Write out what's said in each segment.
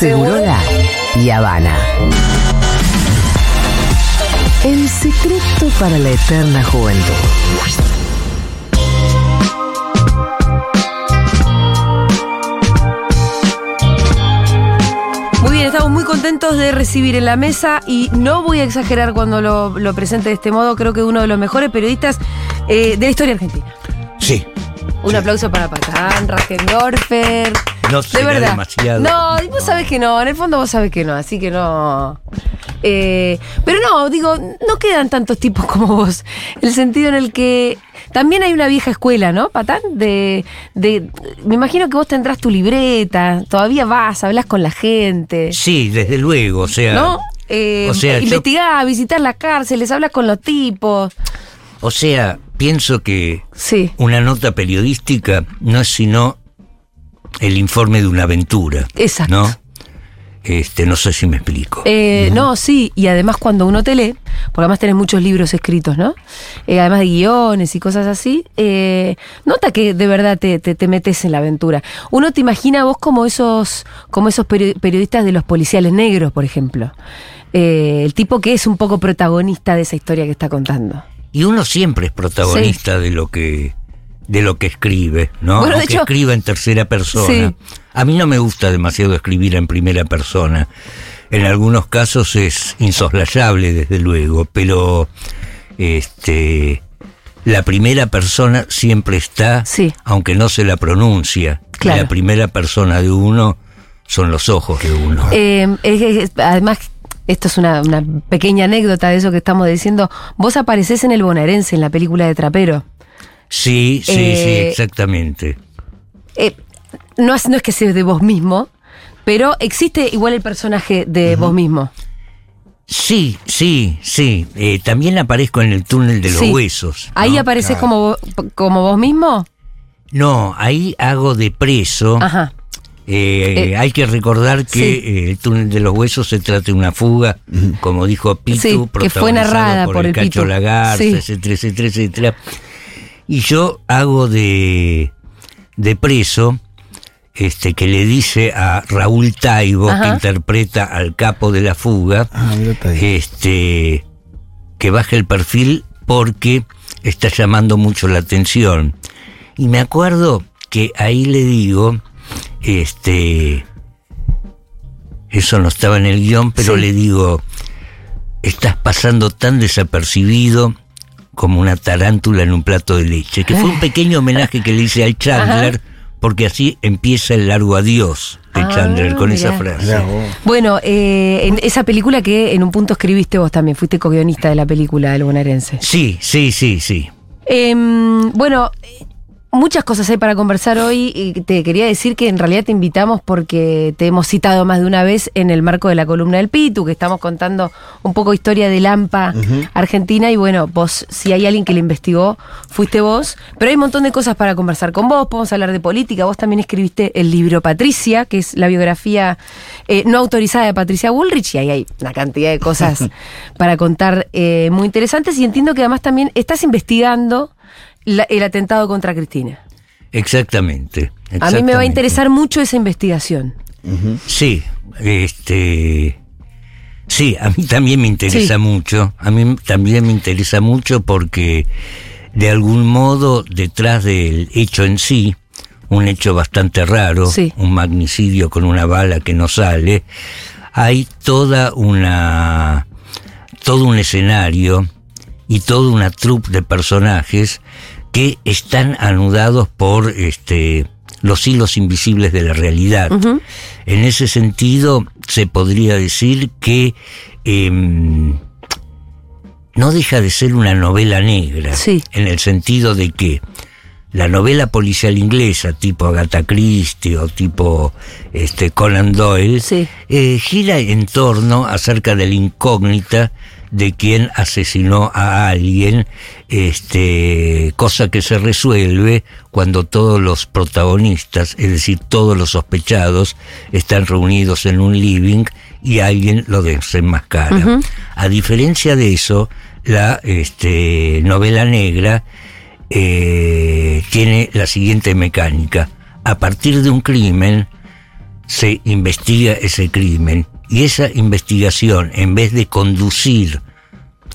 Segurola y Habana. El secreto para la eterna juventud. Muy bien, estamos muy contentos de recibir en la mesa y no voy a exagerar cuando lo, lo presente de este modo, creo que uno de los mejores periodistas eh, de la historia argentina. Sí. Un aplauso para Patán, Raquel No de será verdad. demasiado. No, y vos sabés que no, en el fondo vos sabés que no, así que no. Eh, pero no, digo, no quedan tantos tipos como vos. El sentido en el que también hay una vieja escuela, ¿no, Patán? De, de, me imagino que vos tendrás tu libreta, todavía vas, hablas con la gente. Sí, desde luego, o sea. ¿No? Eh, o sea, yo- investigar, visitar las cárceles, hablas con los tipos. O sea, pienso que Sí. una nota periodística no es sino el informe de una aventura. Exacto. ¿No? Este, no sé si me explico. Eh, No, sí, y además cuando uno te lee, porque además tenés muchos libros escritos, ¿no? Eh, además de guiones y cosas así, eh, nota que de verdad te, te- te metes en la aventura. Uno te imagina a vos como esos, como esos peri- periodistas de los policiales negros, por ejemplo. Eh, el tipo que es un poco protagonista de esa historia que está contando. Y uno siempre es protagonista de lo que de lo que escribe, ¿no? Bueno, de Aunque hecho- escriba en tercera persona. Sí. A mí no me gusta demasiado escribir en primera persona. En algunos casos es insoslayable, desde luego, pero este la primera persona siempre está, Sí. aunque no se la pronuncia. Claro. La primera persona de uno son los ojos de uno. Eh, es- es- además, esto es una, una pequeña anécdota de eso que estamos diciendo. Vos apareces en el bonaerense, en la película de Trapero. Sí, sí, eh, sí, exactamente. Eh, no, es, no es que seas de vos mismo, pero existe igual el personaje de vos mismo. Sí, sí, sí. Eh, también aparezco en el túnel de los Sí. huesos. Ahí ¿no? apareces como, vo- como vos mismo. No, ahí hago de preso. Ajá. Eh, Eh, hay que recordar que sí. eh, el túnel de los huesos se trata de una fuga, como dijo Pitu, Sí, que fue protagonizado narrada por, por el el Cacho Pitu. Lagarza, Sí. etcétera, etcétera, etcétera. Y yo hago de, de preso, este, que le dice a Raúl Taibo, que interpreta al capo de la fuga, Ah, este, que baje el perfil porque está llamando mucho la atención. Y me acuerdo que ahí le digo, este, eso no estaba en el guion, pero Sí. le digo, estás pasando tan desapercibido como una tarántula en un plato de leche, que fue un pequeño homenaje que le hice al Chandler, porque así empieza el largo adiós de Ah, Chandler con esa frase. Bueno, eh, en esa película que en un punto escribiste vos también, fuiste co-guionista de la película del bonaerense. Sí, sí, sí, sí. Em, bueno, eh, muchas cosas hay para conversar hoy y te quería decir que en realidad te invitamos porque te hemos citado más de una vez en el marco de la columna del Pitu, que estamos contando un poco historia de Lampa Argentina y bueno, vos, si hay alguien que lo investigó, fuiste vos, pero hay un montón de cosas para conversar con vos, podemos hablar de política, vos también escribiste el libro Patricia, que es la biografía eh, no autorizada de Patricia Bullrich y ahí hay una cantidad de cosas para contar eh, muy interesantes. Y entiendo que además también estás investigando la- el atentado contra Cristina. Exactamente, A mí me va a exactamente. interesar mucho esa investigación. Sí, este. Sí, a mí también me interesa Sí. mucho. A mí también me interesa mucho porque de algún modo detrás del hecho en sí, un hecho bastante raro, Sí. un magnicidio con una bala que no sale, hay toda una todo un escenario y toda una troupe de personajes que están anudados por este los hilos invisibles de la realidad. En ese sentido, se podría decir que em, no deja de ser una novela negra, Sí. en el sentido de que la novela policial inglesa, tipo Agatha Christie o tipo este, Conan Doyle, Sí. eh, gira en torno acerca de la incógnita de quien asesinó a alguien, este, cosa que se resuelve cuando todos los protagonistas, es decir, todos los sospechados, están reunidos en un living y alguien lo desenmascara. A diferencia de eso, la este, novela negra eh, tiene la siguiente mecánica. A partir de un crimen, se investiga ese crimen y esa investigación, en vez de conducir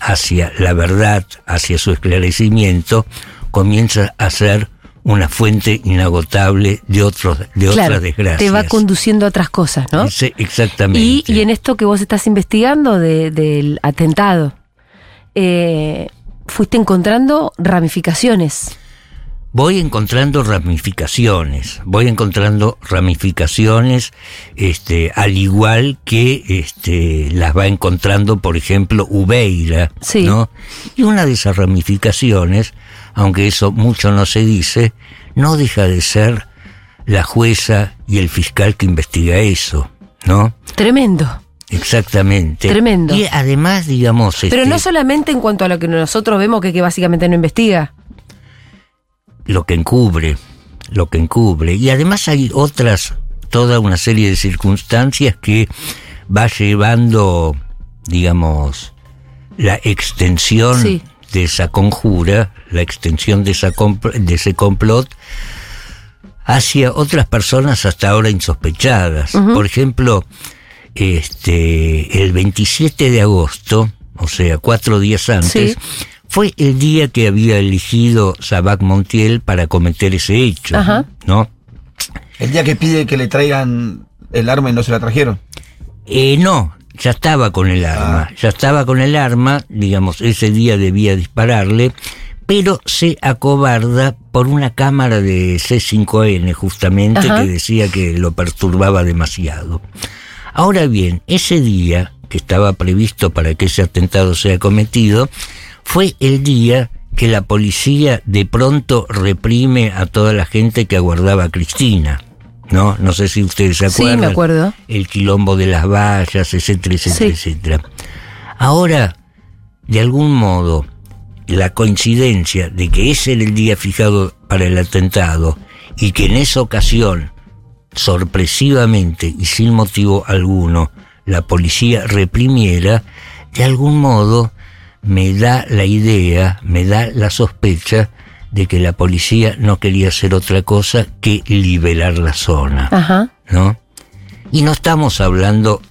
hacia la verdad, hacia su esclarecimiento, comienza a ser una fuente inagotable de otros de otras desgracias. Te va conduciendo a otras cosas, ¿no? Sí, exactamente. Y, y en esto que vos estás investigando de- del atentado, eh, fuiste encontrando ramificaciones. Voy encontrando ramificaciones, voy encontrando ramificaciones, este, al igual que este, las va encontrando, por ejemplo, Ubeira, Sí. ¿no? Y una de esas ramificaciones, aunque eso mucho no se dice, no deja de ser la jueza y el fiscal que investiga eso, ¿no? Tremendo. Exactamente. Tremendo. Y además, digamos, Pero este, no solamente en cuanto a lo que nosotros vemos que, que básicamente no investiga. Lo que encubre, lo que encubre. Y además hay otras, toda una serie de circunstancias que va llevando, digamos, la extensión Sí. de esa conjura, la extensión de, esa de ese complot hacia otras personas hasta ahora insospechadas. Por ejemplo, este, el 27 de agosto, o sea, cuatro días antes, Sí. Fue el día que había elegido Sabac Montiel para cometer ese hecho, Ajá. ¿no? El día que pide que le traigan el arma y no se la trajeron. Eh, no, ya estaba con el arma, ya estaba con el arma, digamos, ese día debía dispararle, pero se acobarda por una cámara de C5N justamente Ajá. que decía que lo perturbaba demasiado. Ahora bien, ese día que estaba previsto para que ese atentado sea cometido, fue el día que la policía de pronto reprime a toda la gente que aguardaba a Cristina. ¿No? No sé si ustedes se Sí, acuerdan. me acuerdo. El quilombo de las vallas, etcétera, etcétera, Sí. etcétera. Ahora, de algún modo, la coincidencia de que ese era el día fijado para el atentado y que en esa ocasión, sorpresivamente y sin motivo alguno, la policía reprimiera, de algún modo me da la idea, me da la sospecha de que la policía no quería hacer otra cosa que liberar la zona. Ajá. ¿no? Y no estamos hablando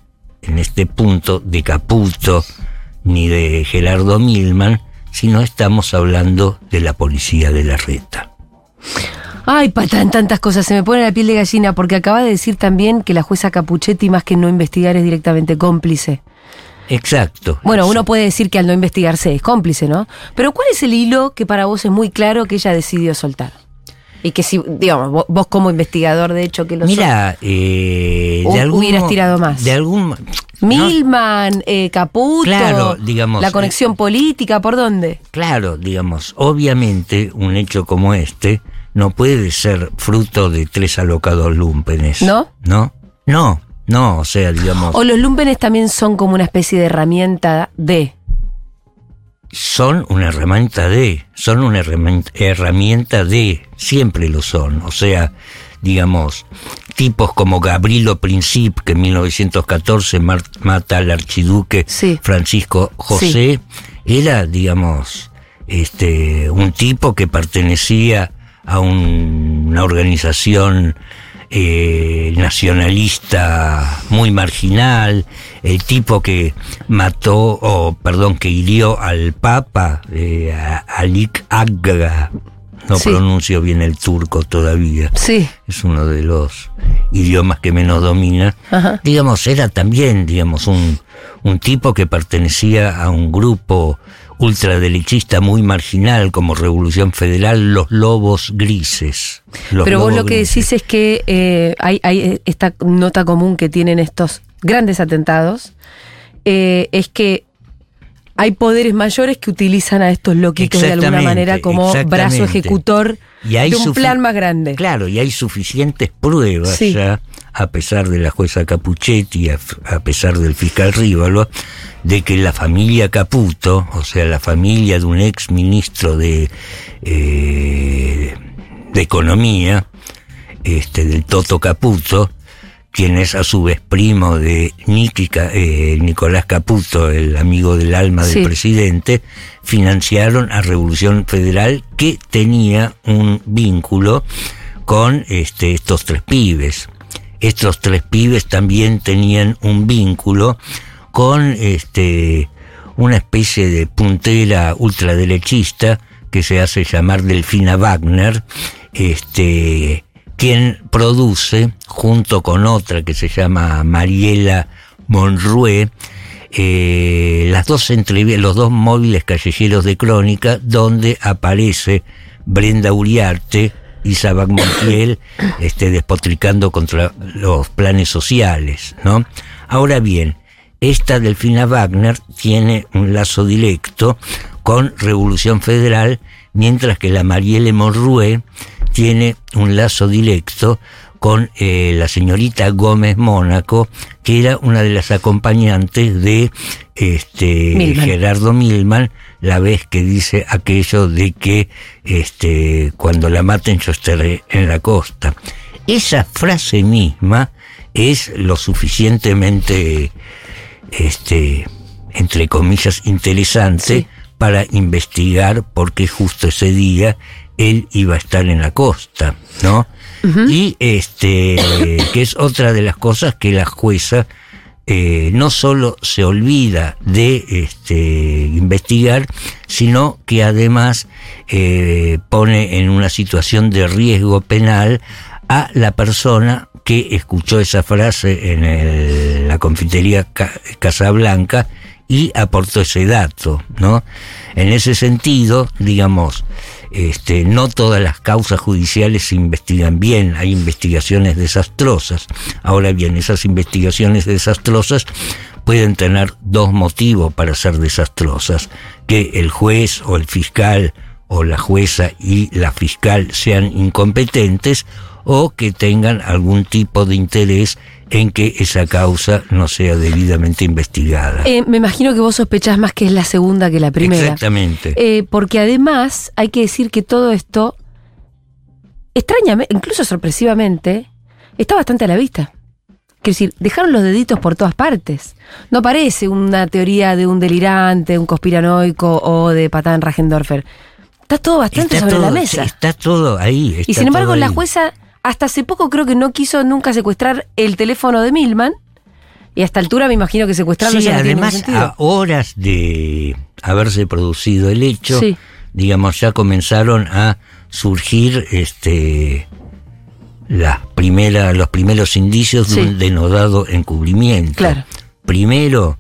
en este punto de Caputo ni de Gerardo Milman, sino estamos hablando de la policía de la reta. Ay, patan tantas cosas, se me pone la piel de gallina porque acaba de decir también que la jueza Capuchetti más que no investigar es directamente cómplice. Exacto. Bueno, uno puede decir que al no investigarse es cómplice, ¿no? Pero ¿cuál es el hilo que para vos es muy claro que ella decidió soltar? Y que si, digamos, vos, vos como investigador, de hecho, que lo Mira, eh, de algún hubieras tirado más. De algún Milman, eh, Caputo, Claro, digamos, la conexión política, ¿por dónde? Claro, digamos, obviamente un hecho como este no puede ser fruto de tres alocados lumpenes. ¿No? No, no, no, o sea, digamos, O los lumpenes también son como una especie de herramienta de... son una herramienta de, son una herramienta, herramienta de, siempre lo son. O sea, digamos, tipos como Gabrilo Princip, que en 1914 mar- mata al archiduque Sí. Francisco José, era, digamos, este, un tipo que pertenecía a un- una organización eh, nacionalista muy marginal, el tipo que mató, o perdón, que hirió al Papa, eh, a- Alik Agga, no Sí. pronuncio bien el turco todavía, Sí. es uno de los idiomas que menos domina, Ajá. digamos, era también, digamos, un, un tipo que pertenecía a un grupo ultraderechista muy marginal como Revolución Federal, los Lobos Grises. Los Pero vos lo que Grises. decís es que eh, hay, hay esta nota común que tienen estos grandes atentados, eh, es que hay poderes mayores que utilizan a estos loquitos de alguna manera como brazo ejecutor Y hay de un plan más grande. Claro, y hay suficientes pruebas Sí. ya, a pesar de la jueza Capuchetti, a, a pesar del fiscal Rívalo, de que la familia Caputo, o sea, la familia de un ex ministro de, eh, de Economía, este, del Toto Caputo, quien es a su vez primo de Niki Ca- eh, Nicolás Caputo, el amigo del alma Sí. del presidente, financiaron a Revolución Federal que tenía un vínculo con este, estos tres pibes. Estos tres pibes también tenían un vínculo con este una especie de puntera ultraderechista que se hace llamar Delfina Wagner, este, quien produce, junto con otra que se llama Mariela Monrue, eh, las dos los dos móviles callejeros de crónica, donde aparece Brenda Uriarte y Sabac Montiel este, despotricando contra los planes sociales, ¿no? Ahora bien, esta Delfina Wagner tiene un lazo directo con Revolución Federal, mientras que la Marielle Monrue tiene un lazo directo con eh, la señorita Gómez Mónaco, que era una de las acompañantes de este Gerardo Milman, la vez que dice aquello de que este cuando la maten yo estaré en la costa. Esa frase misma es lo suficientemente este, entre comillas, interesante para investigar por qué justo ese día él iba a estar en la costa, ¿no? Y este, que es otra de las cosas que la jueza eh, no solo se olvida de este, investigar, sino que además eh, pone en una situación de riesgo penal a la persona que escuchó esa frase en la confitería Casablanca y aportó ese dato, ¿no? En ese sentido, digamos, este, no todas las causas judiciales se investigan bien, hay investigaciones desastrosas. Ahora bien, esas investigaciones desastrosas pueden tener dos motivos para ser desastrosas, que el juez o el fiscal o la jueza y la fiscal sean incompetentes o que tengan algún tipo de interés en que esa causa no sea debidamente investigada. Eh, me imagino que vos sospechás más que es la segunda que la primera. Exactamente. Eh, porque además hay que decir que todo esto, extrañamente, incluso sorpresivamente, está bastante a la vista. Quiero decir, dejaron los deditos por todas partes. No parece una teoría de un delirante, un conspiranoico o de Patán Rajendorfer. Está todo bastante sobre la mesa. Está todo ahí. y sin embargo, la jueza hasta hace poco creo que no quiso nunca secuestrar el teléfono de Milman. Y a esta altura me imagino que secuestrarlo sí, además, a horas de haberse producido el hecho, digamos, ya comenzaron a surgir este las primeras, los primeros indicios de un denodado encubrimiento. Claro. Primero,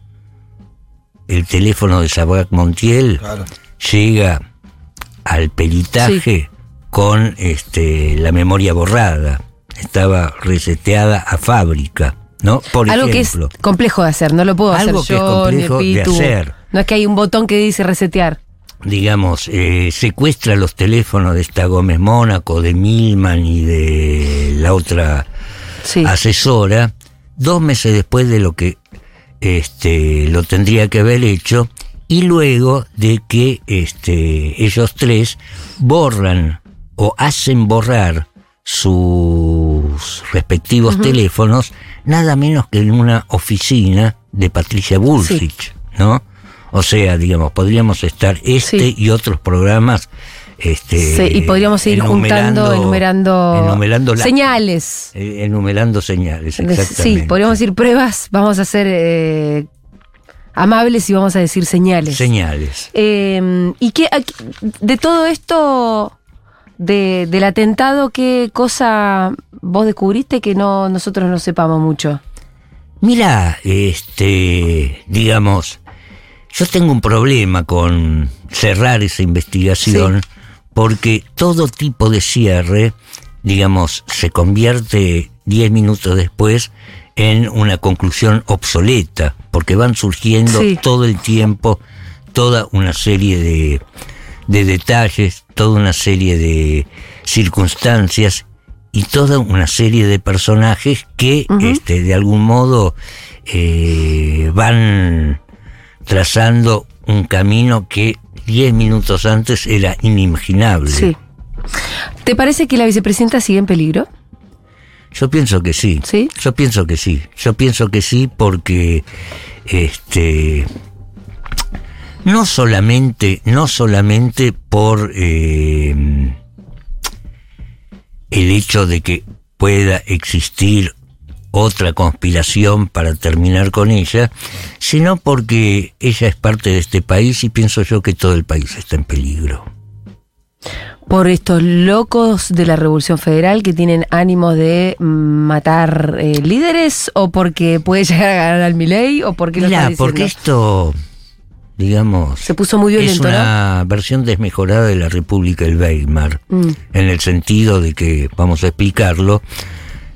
el teléfono de Sabac Montiel llega al peritaje con este, la memoria borrada. Estaba reseteada a fábrica, ¿no? Por Algo que es complejo de hacer, no lo puedo hacer yo, ni hacer. No es que hay un botón que dice resetear. Digamos, eh, secuestra los teléfonos de esta Gómez Mónaco, de Milman y de la otra asesora, dos meses después de lo que este, lo tendría que haber hecho, y luego de que este, ellos tres borran o hacen borrar sus respectivos teléfonos nada menos que en una oficina de Patricia Bullrich, ¿no? O sea, digamos, podríamos estar este y otros programas este, sí, y podríamos ir juntando, enumerando, señales. Eh, enumerando señales, exactamente. Sí, podríamos decir pruebas, vamos a ser eh, amables y vamos a decir señales. Señales. Eh, y qué de todo esto de, del atentado, ¿qué cosa vos descubriste que no nosotros no sepamos mucho? Mira, este, digamos, yo tengo un problema con cerrar esa investigación porque todo tipo de cierre, digamos, se convierte diez minutos después en una conclusión obsoleta, porque van surgiendo todo el tiempo toda una serie de, de detalles, toda una serie de circunstancias y toda una serie de personajes que este, de algún modo eh, van trazando un camino que diez minutos antes era inimaginable. Sí. ¿Te parece que la vicepresidenta sigue en peligro? Yo pienso que sí. ¿Sí? Yo pienso que sí. Yo pienso que sí porque este no solamente, no solamente por eh, el hecho de que pueda existir otra conspiración para terminar con ella, sino porque ella es parte de este país y pienso yo que todo el país está en peligro. Por estos locos de la Revolución Federal que tienen ánimo de matar eh, líderes o porque puede llegar a ganar al Milei o porque lo Mira, porque esto, digamos, se puso muy es una versión desmejorada de la República del Weimar, Mm. en el sentido de que, vamos a explicarlo,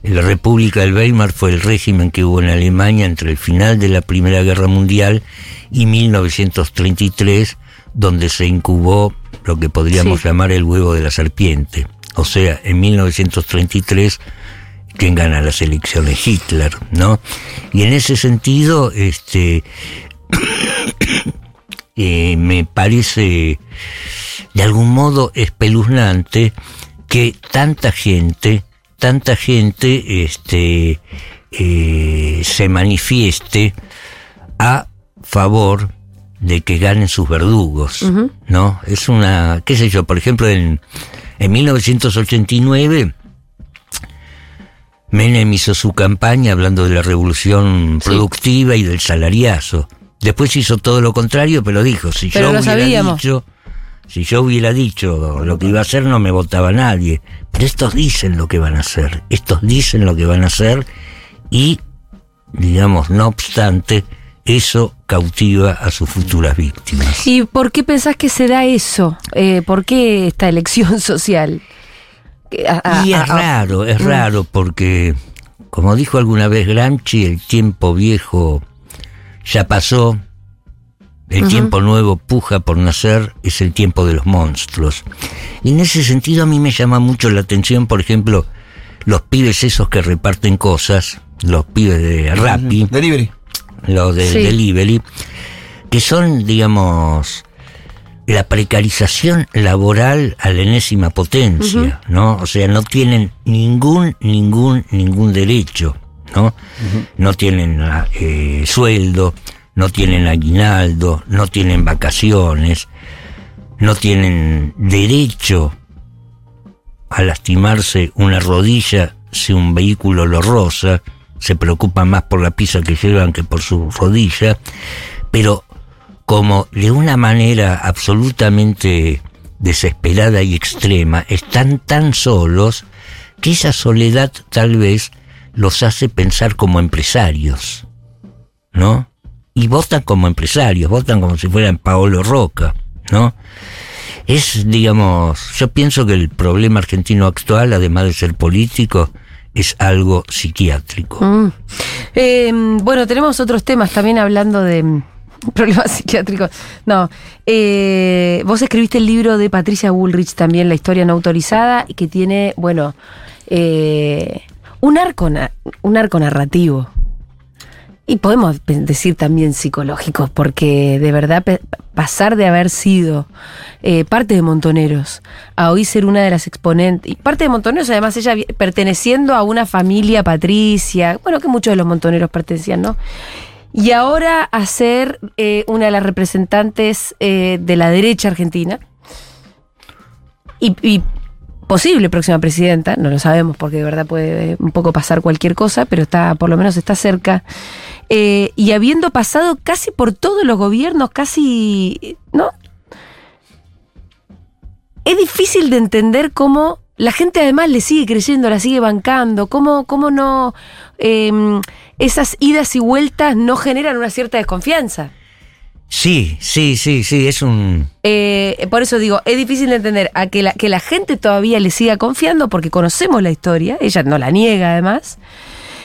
la República del Weimar fue el régimen que hubo en Alemania entre el final de la Primera Guerra Mundial y 1933, donde se incubó lo que podríamos Sí. llamar el huevo de la serpiente. O sea, en 1933 quien gana las elecciones Hitler, ¿no? Y en ese sentido, este eh, me parece de algún modo espeluznante que tanta gente, tanta gente, este, eh, se manifieste a favor de que ganen sus verdugos, ¿no? Es una, qué sé yo, por ejemplo, en, en 1989 Menem hizo su campaña hablando de la revolución Sí. productiva y del salariazo. Después hizo todo lo contrario, pero dijo, si Pero yo lo hubiera sabíamos. dicho, si yo hubiera dicho lo que iba a hacer, no me votaba nadie. Pero estos dicen lo que van a hacer, estos dicen lo que van a hacer y, digamos, no obstante, eso cautiva a sus futuras víctimas. ¿Y por qué pensás que se da eso? Eh, ¿Por qué esta elección social? Que a- a- Y es a- raro, es Mm. raro porque, como dijo alguna vez Gramsci, el tiempo viejo ya pasó, el tiempo nuevo puja por nacer, es el tiempo de los monstruos. Y en ese sentido a mí me llama mucho la atención, por ejemplo, los pibes esos que reparten cosas, los pibes de Rappi, Delivery. los de Sí. delivery, que son, digamos, la precarización laboral a la enésima potencia, ¿no? O sea, no tienen ningún, ningún, ningún derecho, ¿no? No tienen ah, eh, sueldo, no tienen aguinaldo, no tienen vacaciones, no tienen derecho a lastimarse una rodilla si un vehículo lo roza, se preocupan más por la pizza que llevan que por su rodilla, pero como de una manera absolutamente desesperada y extrema, están tan solos que esa soledad tal vez los hace pensar como empresarios, ¿no? Y votan como empresarios, votan como si fueran Paolo Roca, ¿no? Es, digamos, yo pienso que el problema argentino actual, además de ser político, es algo psiquiátrico. Mm. Eh, bueno, tenemos otros temas también hablando de problemas psiquiátricos. No, eh, vos escribiste el libro de Patricia Bullrich también, La historia no autorizada, que tiene, bueno, eh, un, arco un arco narrativo. Y podemos decir también psicológicos, porque de verdad pasar de haber sido eh, parte de Montoneros a hoy ser una de las exponentes, y parte de Montoneros además ella perteneciendo a una familia patricia, bueno que muchos de los Montoneros pertenecían, ¿no? Y ahora a ser eh, una de las representantes eh, de la derecha argentina y posible próxima presidenta, no lo sabemos porque de verdad puede un poco pasar cualquier cosa, pero está, por lo menos está cerca. Eh, y habiendo pasado casi por todos los gobiernos, casi, ¿no? Es difícil de entender cómo la gente además le sigue creyendo, la sigue bancando, cómo, cómo no eh, esas idas y vueltas no generan una cierta desconfianza. Sí, sí, sí, sí, es un... Eh, por eso digo, es difícil de entender a que la, que la gente todavía le siga confiando porque conocemos la historia, ella no la niega además,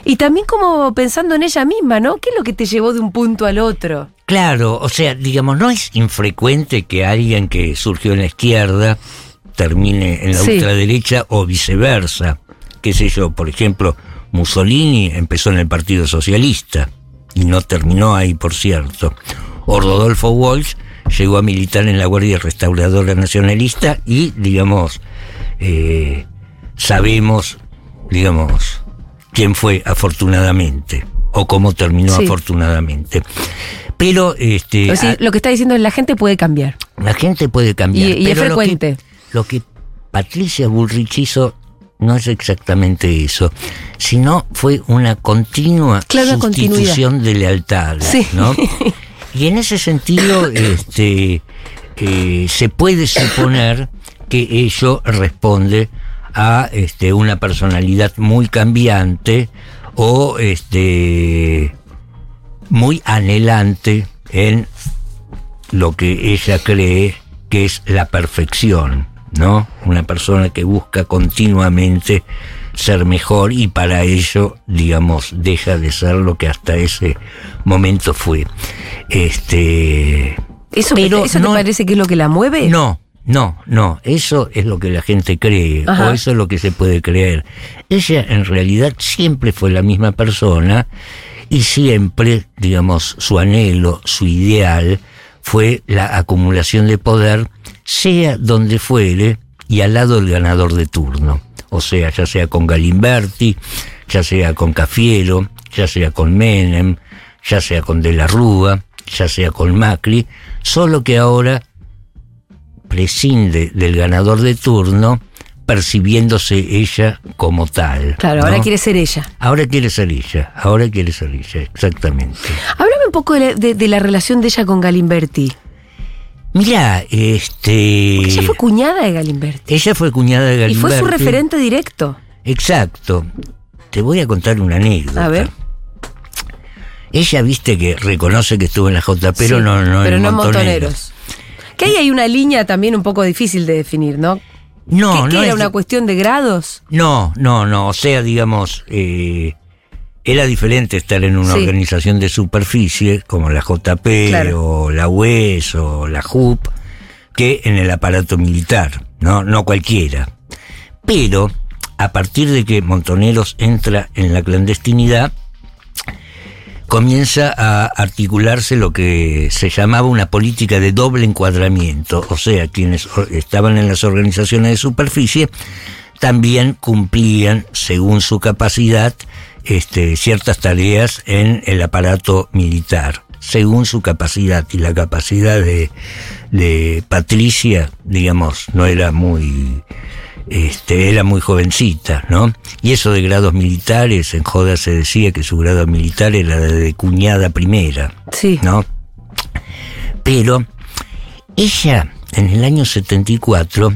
y también como pensando en ella misma, ¿no? ¿Qué es lo que te llevó de un punto al otro? Claro, o sea, digamos, no es infrecuente que alguien que surgió en la izquierda termine en la Sí. ultraderecha o viceversa. Qué sé yo, por ejemplo, Mussolini empezó en el Partido Socialista y no terminó ahí, por cierto. O Rodolfo Walsh llegó a militar en la Guardia Restauradora Nacionalista y, digamos, eh, sabemos, digamos, quién fue afortunadamente o cómo terminó Sí. afortunadamente. Pero este, lo que está diciendo es la gente puede cambiar. la gente puede cambiar. Y- y es pero lo que- frecuente. Lo que, Patricia Bullrich hizo no es exactamente eso, sino fue una continua Claro, sustitución de lealtad, Sí. ¿no? Y en ese sentido, este, eh, se puede suponer que ello responde a este, una personalidad muy cambiante o este, muy anhelante en lo que ella cree que es la perfección, ¿no? Una persona que busca continuamente ser mejor y para ello, digamos, deja de ser lo que hasta ese momento fue. Este, ¿Eso, Pero ¿eso no- te parece que es lo que la mueve? no, no, no, eso es lo que la gente cree, Ajá. o eso es lo que se puede creer. Ella en realidad siempre fue la misma persona y siempre, digamos, su anhelo, su ideal fue la acumulación de poder, sea donde fuere y al lado del ganador de turno. O sea, ya sea con Galimberti, ya sea con Cafiero, ya sea con Menem, ya sea con De la Rúa, ya sea con Macri, solo que ahora prescinde del ganador de turno, percibiéndose ella como tal. Claro, ¿no? ahora quiere ser ella. Ahora quiere ser ella, ahora quiere ser ella, exactamente. Háblame un poco de la, de- de la relación de ella con Galimberti. Mirá, este... Ella fue cuñada de Galimberti. ella fue cuñada de Y Galimberti. fue su referente directo. Exacto. Te voy a contar una anécdota. A ver. Ella, viste que reconoce que estuvo en la J, pero Sí, no, no pero en no Montoneros. montoneros. Que ahí hay una línea también un poco difícil de definir, ¿no? No, ¿Qué, qué no era es- una cuestión de grados? No, no, no. O sea, digamos, eh, era diferente estar en una Sí. organización de superficie como la JP Claro. o la UES o la JUP que en el aparato militar, no, no cualquiera. Pero a partir de que Montoneros entra en la clandestinidad, comienza a articularse lo que se llamaba una política de doble encuadramiento, o sea, quienes estaban en las organizaciones de superficie también cumplían, según su capacidad, este, ciertas tareas en el aparato militar, según su capacidad. Y la capacidad de, de Patricia, digamos, no era muy este, era muy jovencita, ¿no? Y eso de grados militares, en Joda se decía que su grado militar era de cuñada primera, Sí. ¿no? Pero ella, en el año 74,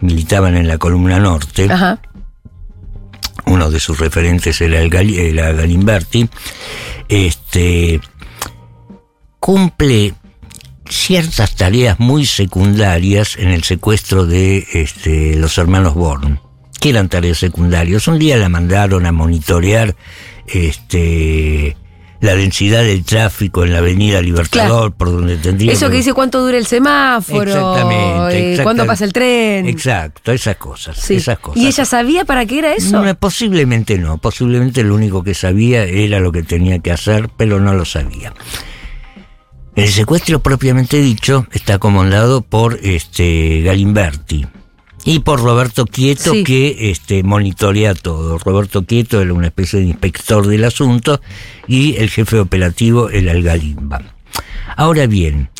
militaban en la columna norte, Ajá. Uno de sus referentes era, el Galimberti, este, cumple ciertas tareas muy secundarias en el secuestro de este, los hermanos Born. que eran tareas secundarias? Un día la mandaron a monitorear este, la densidad del tráfico en la avenida Libertador, por donde tendría Eso que dice cuánto dura el semáforo, Exactamente, eh, exactamente. cuándo pasa el tren. Exacto, esas cosas. Sí. Esas cosas. ¿Y ella sabía para qué era eso? No, posiblemente no, posiblemente lo único que sabía era lo que tenía que hacer, pero no lo sabía. El secuestro propiamente dicho está comandado por este Galimberti y por Roberto Quieto Sí. que este monitorea todo. Roberto Quieto era una especie de inspector del asunto y el jefe operativo era el Galimba. Ahora bien,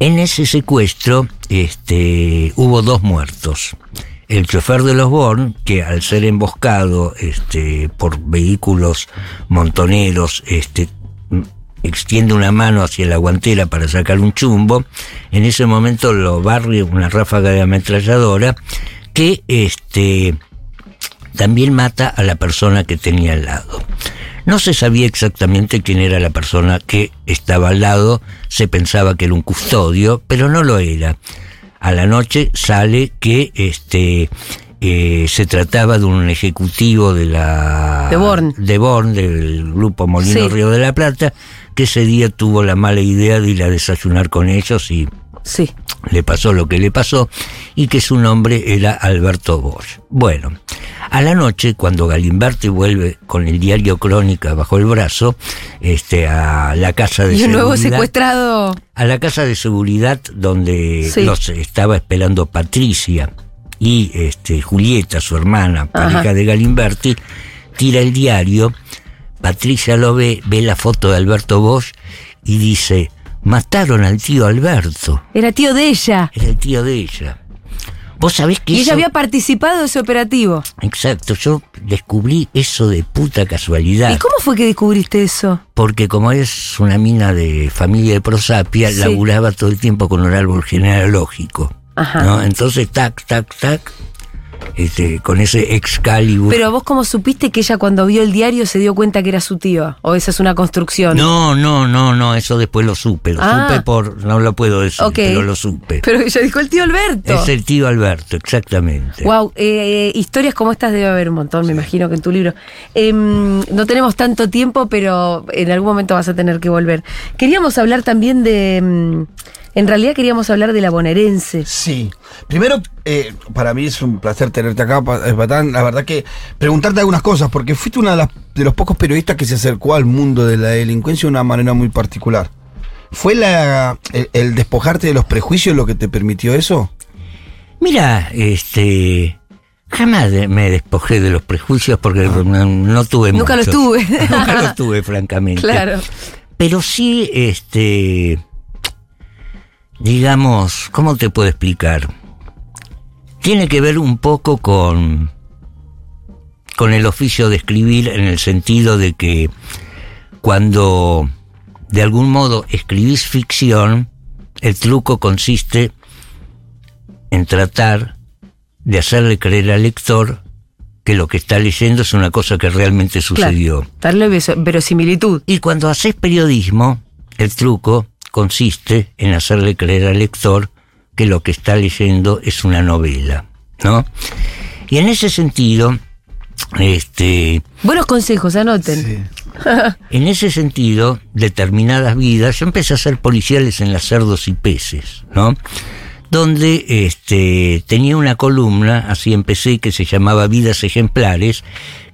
en ese secuestro este, hubo dos muertos. El chofer de los Born, que al ser emboscado este, por vehículos montoneros, este, extiende una mano hacia la guantera para sacar un chumbo, en ese momento lo barre una ráfaga de ametralladora que este, también mata a la persona que tenía al lado. No se sabía exactamente quién era la persona que estaba al lado, se pensaba que era un custodio, pero no lo era. A la noche sale que este eh, se trataba de un ejecutivo de la De Born. de Born, del grupo Molino Sí. Río de la Plata, que ese día tuvo la mala idea de ir a desayunar con ellos y Sí. le pasó lo que le pasó y que su nombre era Alberto Bosch. Bueno, a la noche, cuando Galimberti vuelve con el diario Crónica bajo el brazo, este, a la casa de Y un seguridad, nuevo secuestrado. a la casa de seguridad donde Sí. los estaba esperando Patricia y este, Julieta, su hermana, pareja Ajá. de Galimberti, tira el diario, Patricia lo ve, ve la foto de Alberto Bosch y dice, mataron al tío Alberto. Era tío de ella. Era el tío de ella. Vos sabés que Y eso- ella había participado de ese operativo. Exacto, yo descubrí eso de puta casualidad. ¿Y cómo fue que descubriste eso? Porque como es una mina de familia de prosapia, Sí. laburaba todo el tiempo con un árbol genealógico. Ajá. ¿no? Entonces, tac, tac, tac, este, con ese Excalibur. Pero vos cómo supiste que ella cuando vio el diario se dio cuenta que era su tío. O esa es una construcción. No, no, no, no, eso después lo supe. Lo Ah. supe por. No lo puedo decir, pero lo supe. Pero ella dijo el tío Alberto. Es el tío Alberto, exactamente. Wow, eh, historias como estas debe haber un montón, me imagino que en tu libro. Em, no tenemos tanto tiempo, pero en algún momento vas a tener que volver. Queríamos hablar también de. En realidad queríamos hablar de la bonaerense. Sí. Primero, eh, para mí es un placer tenerte acá, eh, Patán. La verdad que preguntarte algunas cosas, porque fuiste uno de, las- de los pocos periodistas que se acercó al mundo de la delincuencia de una manera muy particular. ¿Fue la, el, el despojarte de los prejuicios lo que te permitió eso? Mira, este. Jamás me despojé de los prejuicios porque no, no tuve Nunca los muchos. tuve. Nunca los tuve, francamente. Claro. Pero sí, este. Digamos, ¿cómo te puedo explicar? Tiene que ver un poco con. con el oficio de escribir en el sentido de que cuando de algún modo escribís ficción, el truco consiste en tratar de hacerle creer al lector que lo que está leyendo es una cosa que realmente sucedió. Claro, darle verosimilitud. Y cuando haces periodismo, el truco consiste en hacerle creer al lector que lo que está leyendo es una novela, ¿no? Y en ese sentido, este, Buenos consejos, anoten. en ese sentido, determinadas vidas, yo empecé a hacer policiales en las cerdos y peces, ¿no? Donde este, tenía una columna, así empecé, que se llamaba Vidas Ejemplares,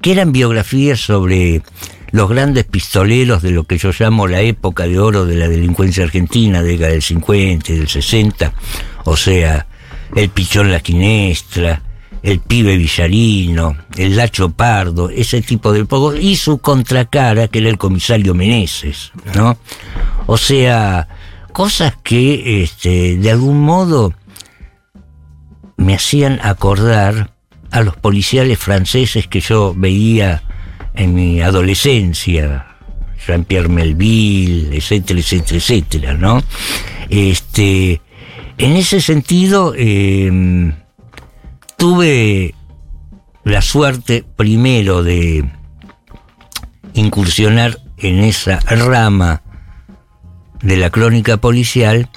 que eran biografías sobre los grandes pistoleros de lo que yo llamo la época de oro de la delincuencia argentina, década del 50 y del 60, o sea, el Pichón La Quinestra, el pibe Villarino, el Lacho Pardo, ese tipo de poco, y su contracara, que era el comisario Meneses, ¿no? O sea, cosas que este, de algún modo me hacían acordar a los policiales franceses que yo veía en mi adolescencia, Jean-Pierre Melville, etcétera, etcétera, etcétera, ¿no? Este, en ese sentido, eh, tuve la suerte primero de incursionar en esa rama de la crónica policial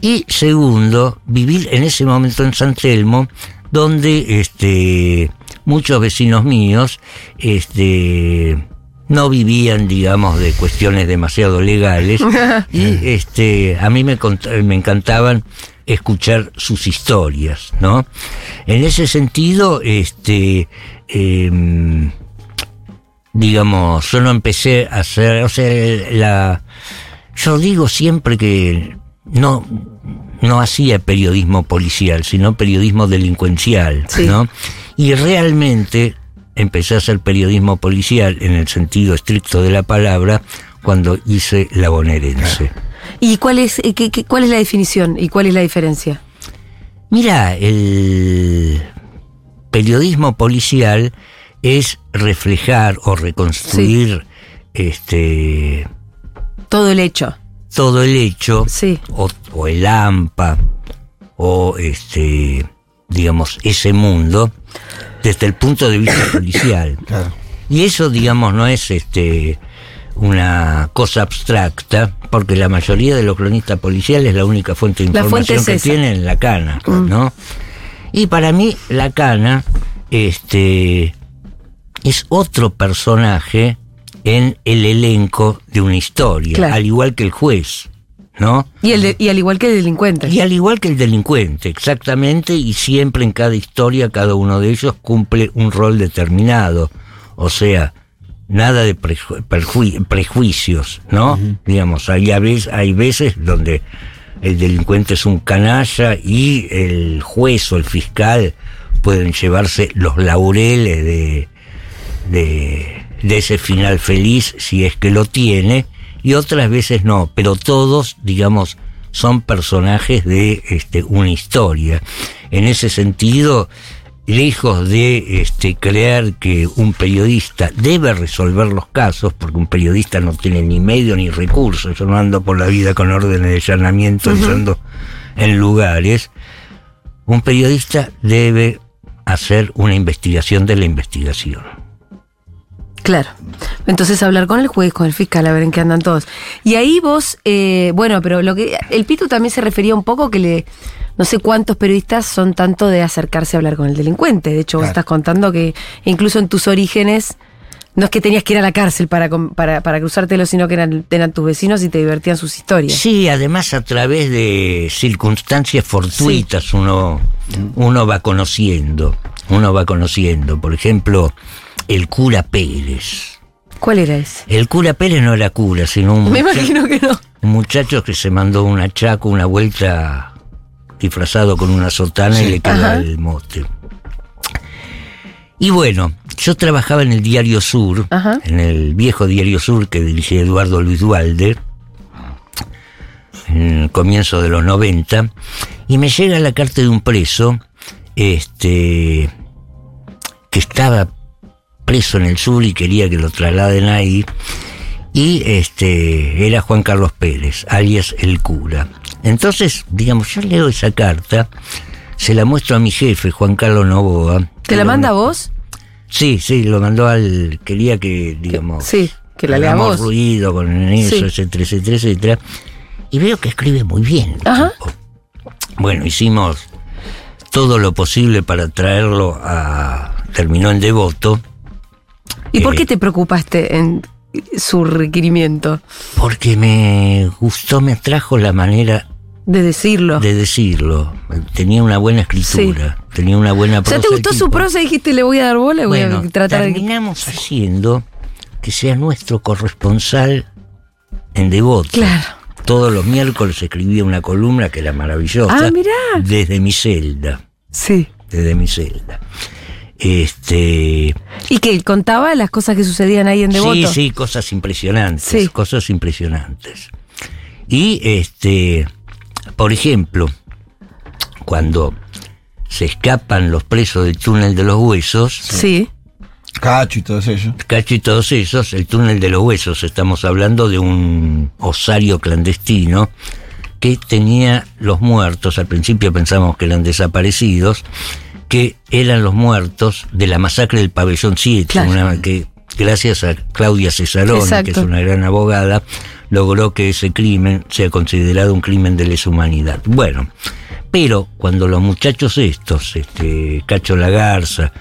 y segundo, vivir en ese momento en San Telmo donde este muchos vecinos míos este no vivían digamos de cuestiones demasiado legales y este a mí me, me encantaban escuchar sus historias no en ese sentido este em, digamos, yo no empecé a hacer, o sea, la, yo digo siempre que no, no hacía periodismo policial, sino periodismo delincuencial, Sí. ¿no? Y realmente empecé a hacer periodismo policial en el sentido estricto de la palabra cuando hice la bonaerense. ¿Y cuál es, eh, qué- qué- cuál es la definición y cuál es la diferencia? Mira, el periodismo policial es reflejar o reconstruir este Todo el hecho. todo el hecho Sí. o, o el AMPA o este digamos ese mundo desde el punto de vista policial Claro. y eso digamos no es este una cosa abstracta porque la mayoría de los cronistas policiales la única fuente de fuente información es que esa. tienen es la cana no y para mí la cana este es otro personaje en el elenco de una historia Claro. al igual que el juez ¿no? Y, el de- y al igual que el delincuente. Y al igual que el delincuente, exactamente, y siempre en cada historia cada uno de ellos cumple un rol determinado. O sea, nada de preju- prejuicios, ¿no? Digamos, hay, a veces, hay veces donde el delincuente es un canalla y el juez o el fiscal pueden llevarse los laureles de, de, de ese final feliz si es que lo tiene y otras veces no, pero todos, digamos, son personajes de este, una historia. En ese sentido, lejos de este, creer que un periodista debe resolver los casos, porque un periodista no tiene ni medio ni recursos, yo no ando por la vida con órdenes de allanamiento entrando en lugares, un periodista debe hacer una investigación de la investigación. Claro. Entonces hablar con el juez, con el fiscal, a ver en qué andan todos. Y ahí vos, eh, bueno, pero lo que el Pitu también se refería un poco que le, no sé cuántos periodistas son tanto de acercarse a hablar con el delincuente. De hecho, vos estás contando que incluso en tus orígenes no es que tenías que ir a la cárcel para, para, para cruzártelo, sino que eran, eran tus vecinos y te divertían sus historias. Sí, además a través de circunstancias fortuitas uno, uno va conociendo, uno va conociendo. Por ejemplo, el cura Pérez. ¿Cuál era ese? El cura Pérez no era cura, sino un, Me mucha- imagino que no. un muchacho que se mandó una chaco, una vuelta disfrazado con una sotana y le quedó el mote. Y bueno, yo trabajaba en el Diario Sur, Ajá. en el viejo Diario Sur que dirigía Eduardo Luis Dualde, en el comienzo de los 90, y me llega la carta de un preso, este, que estaba preso en el sur y quería que lo trasladen ahí, y este era Juan Carlos Pérez, alias el cura. Entonces, digamos, yo leo esa carta, se la muestro a mi jefe, Juan Carlos Novoa. ¿Te la manda vos? Sí, sí, lo mandó al. Quería que, digamos. Sí, que la lea vos. ruido con eso, Sí. etcétera, etcétera, etcétera. Y veo que escribe muy bien. Ajá. Bueno, hicimos todo lo posible para traerlo a. Terminó en devoto, ¿Y por Eh. qué te preocupaste en su requerimiento porque me gustó, me atrajo la manera de decirlo? de decirlo. Tenía una buena escritura, tenía una buena o sea, prosa. ¿te el gustó su prosa y dijiste le voy a dar bola y voy Bueno, a tratar de... terminamos haciendo que sea nuestro corresponsal en Devoto. Claro. Todos los miércoles escribía una columna que era maravillosa. Ah, mirá. Desde mi celda. Sí. Desde mi celda. Este. ¿Y que contaba las cosas que sucedían ahí en Devoto? Sí, sí, cosas impresionantes. Sí. Cosas impresionantes. Y este. Por ejemplo, cuando se escapan los presos del túnel de los huesos. Sí. Cacho y todo eso. Cacho y todos esos, el túnel de los huesos, estamos hablando de un osario clandestino que tenía los muertos, al principio pensamos que eran desaparecidos, que eran los muertos de la masacre del pabellón 7, Claro. una que gracias a Claudia Exacto. que es una gran abogada, logró que ese crimen sea considerado un crimen de lesa humanidad. Bueno, pero cuando los muchachos estos, este, Cacho Lagarza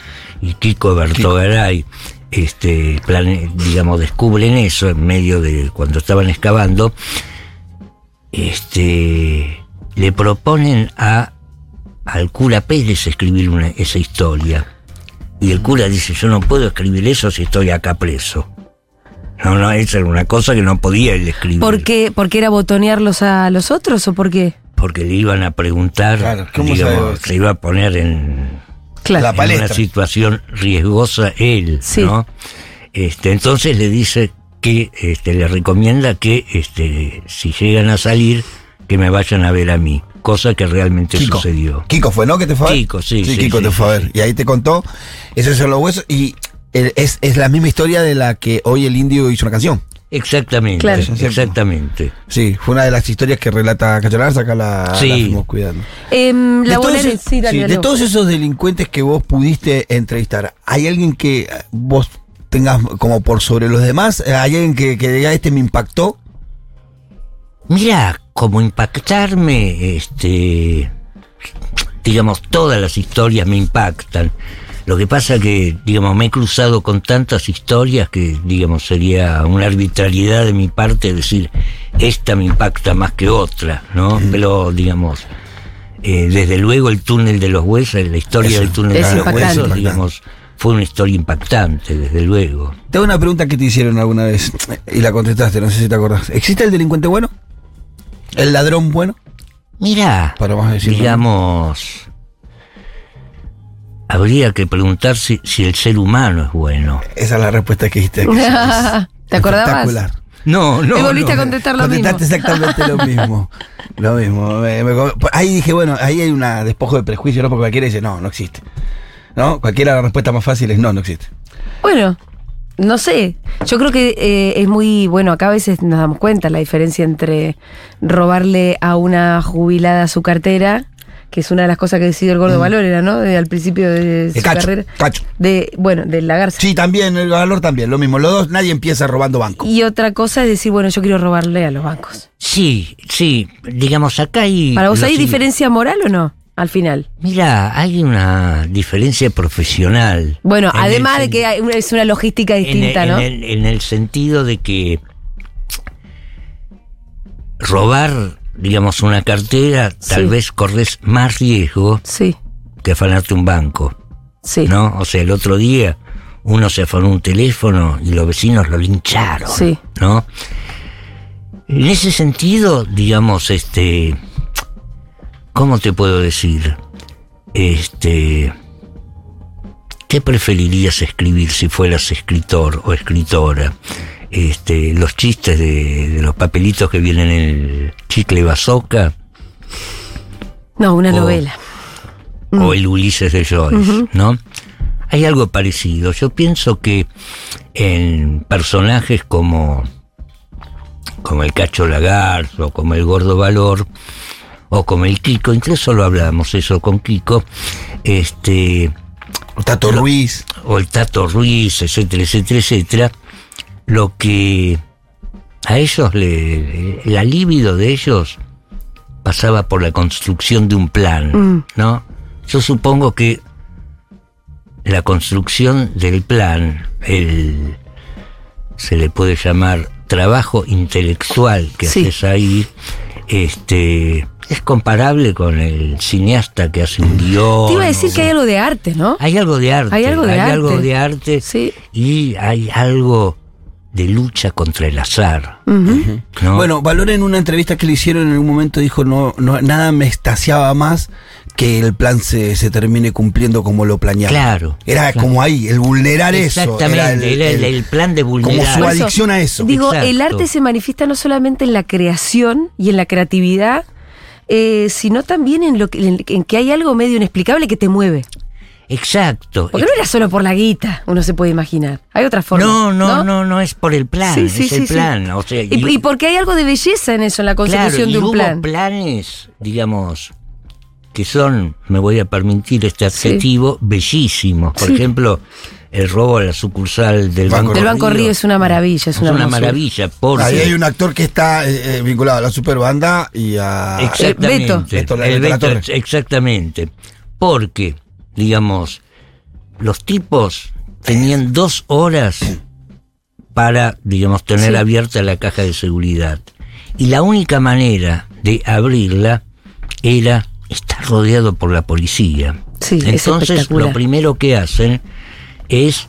y Kiko Bertogaray, este, plane- digamos, descubren eso en medio de cuando estaban excavando, este, le proponen a al cura Pérez escribir una- esa historia. Y el cura dice, yo no puedo escribir eso si estoy acá preso. No, no, esa era una cosa que no podía él escribir. ¿Por qué? ¿Porque era botonearlos a los otros o por qué? Porque le iban a preguntar, Claro, ¿cómo digamos, sabe? se iba a poner en, Claro. Una situación riesgosa él, Sí. ¿no? Este, entonces le dice que este, le recomienda que este, si llegan a salir, que me vayan a ver a mí, cosa que realmente Kiko. sucedió. Kiko fue, ¿no? Que te fue a ver. Kiko, sí, sí, Kiko sí, te fue a sí, ver. Y ahí te contó. Esos son los huesos. Y es, es la misma historia de la que hoy el indio hizo una canción. Exactamente, Claro. exactamente. Sí, fue una de las historias que relata Cacholar, acá la, Sí. la fuimos cuidando. Em, la de, todos, bonaerense- sí, dale, sí, de todos esos delincuentes que vos pudiste entrevistar, ¿hay alguien que vos tengas como por sobre los demás? ¿Hay alguien que, que diga este me impactó? Mira, como impactarme, este, digamos, todas las historias me impactan. Lo que pasa que, digamos, me he cruzado con tantas historias que, digamos, sería una arbitrariedad de mi parte decir, esta me impacta más que otra, ¿no? Pero, digamos, eh, desde luego el túnel de los huesos, la historia Eso, del túnel de los huesos, digamos, fue una historia impactante, desde luego. Te hago una pregunta que te hicieron alguna vez y la contestaste, no sé si te acordás. ¿Existe el delincuente bueno? ¿El ladrón bueno? Mira, digamos, habría que preguntar si, el ser humano es bueno. Esa es la respuesta que dijiste. que es ¿Te acordabas? Espectacular. No, no. Y volviste no. a contestar lo mismo. Contestaste exactamente lo mismo. Lo mismo. me- me- ahí dije, bueno, ahí hay un despojo de prejuicio, ¿no? Porque cualquiera dice, no, no existe. ¿No? Cualquiera la respuesta más fácil es no, no existe. Bueno, no sé. Yo creo que eh, es muy bueno. Acá a veces nos damos cuenta la diferencia entre robarle a una jubilada su cartera, que es una de las cosas que decidió el gordo Valorera, ¿no? De, al principio de su cacho, carrera. cacho. De, bueno, del Lagarza. Sí, también, el valor también, lo mismo. Los dos, nadie empieza robando banco. Y otra cosa es decir, bueno, yo quiero robarle a los bancos. Sí, sí, digamos, acá hay... ¿Para vos hay diferencia moral o no? Al final. Mira, hay una diferencia profesional. Bueno, además de que hay una- es una logística en el- distinta, en ¿no? el- en el sentido de que robar, digamos, una cartera, tal vez corres más riesgo Sí, que afanarte un banco, sí. ¿no? O sea, el otro día uno se afanó un teléfono y los vecinos lo lincharon, Sí. ¿no? En ese sentido, digamos, este, ¿cómo te puedo decir? Este, ¿qué preferirías escribir si fueras escritor o escritora? Este, los chistes de, de los papelitos que vienen en el chicle bazooka No, una O- novela. o el Ulises de Joyce, ¿no? Hay algo parecido. Yo pienso que en personajes como, como el Cacho Lagarzo, como el Gordo Valor, o como el Kiko, incluso lo hablamos eso con Kiko, este, Tato Ruiz. o el Tato Ruiz, etcétera, etcétera, etcétera, lo que a ellos, le, la libido de ellos pasaba por la construcción de un plan, Mm. ¿no? Yo supongo que la construcción del plan, el se le puede llamar trabajo intelectual que Sí. haces ahí, este es comparable con el cineasta que hace un guion. Te iba a decir o- que hay algo de arte, ¿no? hay algo de arte. Hay algo de arte. algo de arte Sí. y hay algo de lucha contra el azar. Bueno, Valor en una entrevista que le hicieron en un momento dijo, no, no nada me estaciaba más que el plan se, se termine cumpliendo como lo planeaba. Claro, Era claro. como ahí, el vulnerar eso. Exactamente, era el, el plan de como vulnerar. su Por eso, adicción a eso. Digo, el arte se manifiesta no solamente en la creación y en la creatividad, eh, sino también en lo que, en, en que hay algo medio inexplicable que te mueve. Exacto. Porque no era solo por la guita, uno se puede imaginar. Hay otras formas. No, no, no, no, es por el plan, Sí, sí, es sí, el plan. O sea, Y, y porque hay algo de belleza en eso, en la consecución de un hubo plan. planes, digamos, que son, me voy a permitir este adjetivo, bellísimos. Por ejemplo, el robo a la sucursal del Banco Banco, Banco Río es una maravilla, es Es una, maravilla, porque... Ahí hay un actor que está eh, eh, vinculado a la superbanda y a... Exactamente. Beto. Beto, la- El la Beto, exactamente. Porque, digamos, los tipos tenían dos horas para, digamos, tener Sí. abierta la caja de seguridad. Y la única manera de abrirla era estar rodeado por la policía. Sí, es Entonces, lo primero que hacen es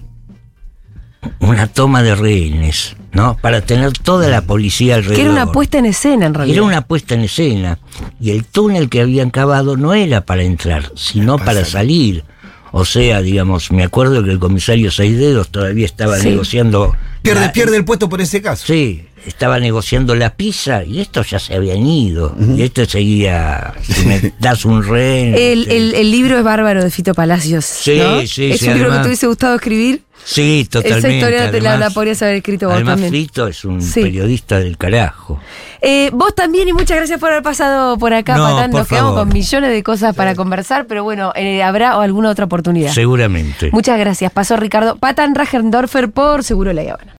una toma de rehenes, ¿no? Para tener toda la policía alrededor. Que era una puesta en escena, en realidad. Era una puesta en escena. Y el túnel que habían cavado no era para entrar, sino para salir. O sea, digamos, me acuerdo que el comisario Seis Dedos todavía estaba Sí. negociando. Pierde, la- pierde el puesto por ese caso. Sí, estaba negociando la pizza y estos ya se habían ido. Y este seguía, si me das un rehén. El, este, el- el libro es bárbaro de Fito Palacios. Sí, ¿no? sí, Es sí, un libro que te hubiese gustado escribir. Sí, totalmente. Esa historia te la, la podrías haber escrito vos Además, también. Frito es un Sí. periodista del carajo. Eh, vos también y muchas gracias por haber pasado por acá, No, Patán. por Nos quedamos favor. con millones de cosas para conversar, pero bueno, eh, habrá alguna otra oportunidad. Seguramente. Muchas gracias. Pasó Ricardo Patán Rajendorfer por Seguro La Habana.